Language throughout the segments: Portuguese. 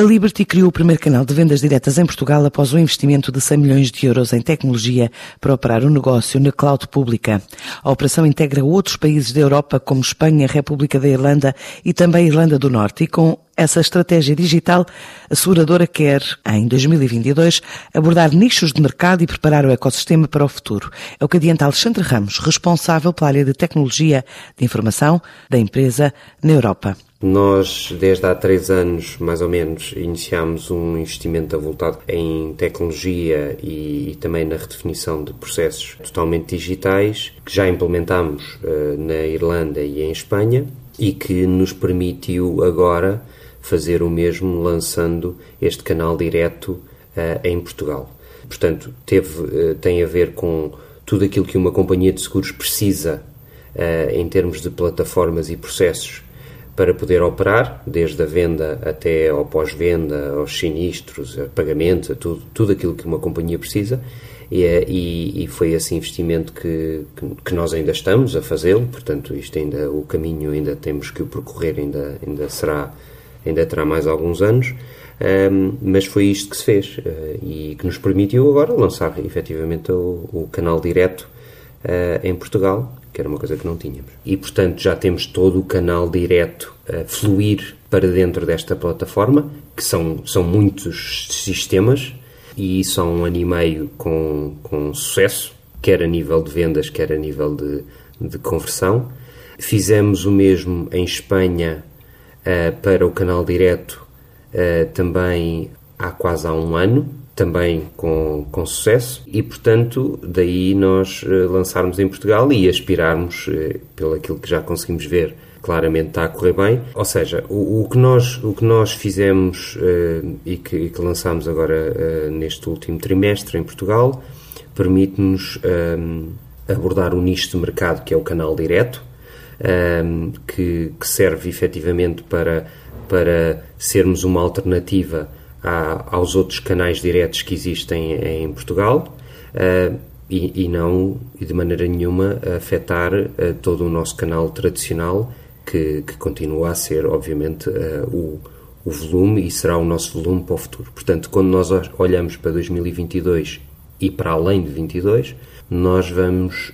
A Liberty criou o primeiro canal de vendas diretas em Portugal após o investimento de 100 milhões de euros em tecnologia para operar o negócio na cloud pública. A operação integra outros países da Europa, como Espanha, República da Irlanda e também Irlanda do Norte, e com essa estratégia digital, a seguradora quer, em 2022, abordar nichos de mercado e preparar o ecossistema para o futuro. É o que adianta Alexandre Ramos, responsável pela área de tecnologia de informação da empresa na Europa. Nós, desde há três anos, mais ou menos, iniciámos um investimento avultado em tecnologia e, e também na redefinição de processos totalmente digitais, que já implementámos uh, na Irlanda e em Espanha e que nos permitiu agora fazer o mesmo lançando este canal direto uh, em Portugal. Portanto, teve, uh, tem a ver com tudo aquilo que uma companhia de seguros precisa em termos de plataformas e processos para poder operar, desde a venda até ao pós-venda, aos sinistros, a pagamentos, a tudo, tudo aquilo que uma companhia precisa. E, é, e, e foi esse investimento que, que, que nós ainda estamos a fazê-lo, portanto, isto ainda, o caminho ainda temos que o percorrer, ainda, ainda será, ainda terá mais alguns anos. Um, mas foi isto que se fez uh, e que nos permitiu agora lançar efetivamente o, o canal direto uh, em Portugal que era uma coisa que não tínhamos. E, portanto, já temos todo o canal direto a fluir para dentro desta plataforma, que são, são muitos sistemas, e só um ano e meio com, com sucesso, quer a nível de vendas, quer a nível de, de conversão. Fizemos o mesmo em Espanha uh, para o canal direto uh, também há quase há um ano, também com, com sucesso e, portanto, daí nós uh, lançarmos em Portugal e aspirarmos, uh, pelo aquilo que já conseguimos ver, claramente está a correr bem. Ou seja, o, o que, nós, o que nós fizemos uh, e, que, e, que, lançamos agora neste último trimestre em Portugal permite-nos abordar um nicho de mercado que é o canal direto, que, que serve efetivamente para, para sermos uma alternativa aos outros canais diretos que existem em Portugal uh, e, e, não, e de maneira nenhuma, afetar uh, todo o nosso canal tradicional, que, que continua a ser, obviamente, uh, o, o volume e será o nosso volume para o futuro. Portanto, quando nós olhamos para 2022 e para além de 22, nós vamos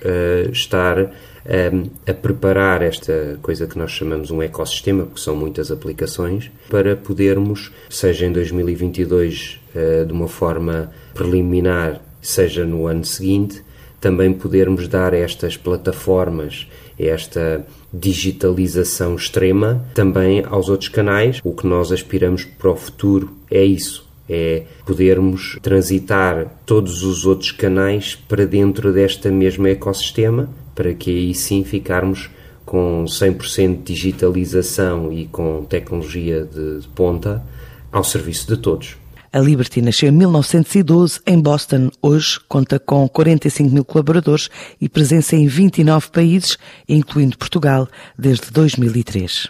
estar ehm, a preparar esta coisa que nós chamamos um ecossistema, porque são muitas aplicações, para podermos, seja em 2022 uh, eh, de uma forma preliminar, seja no ano seguinte, também podermos dar estas plataformas, esta digitalização extrema também aos outros canais. O que nós aspiramos para o futuro é isso é podermos transitar todos os outros canais para dentro desta mesma ecossistema, para que aí sim ficarmos com 100% de digitalização e com tecnologia de ponta ao serviço de todos. A Liberty nasceu em 1912 em Boston. Hoje conta com 45 mil colaboradores e presença em 29 países, incluindo Portugal, desde 2003.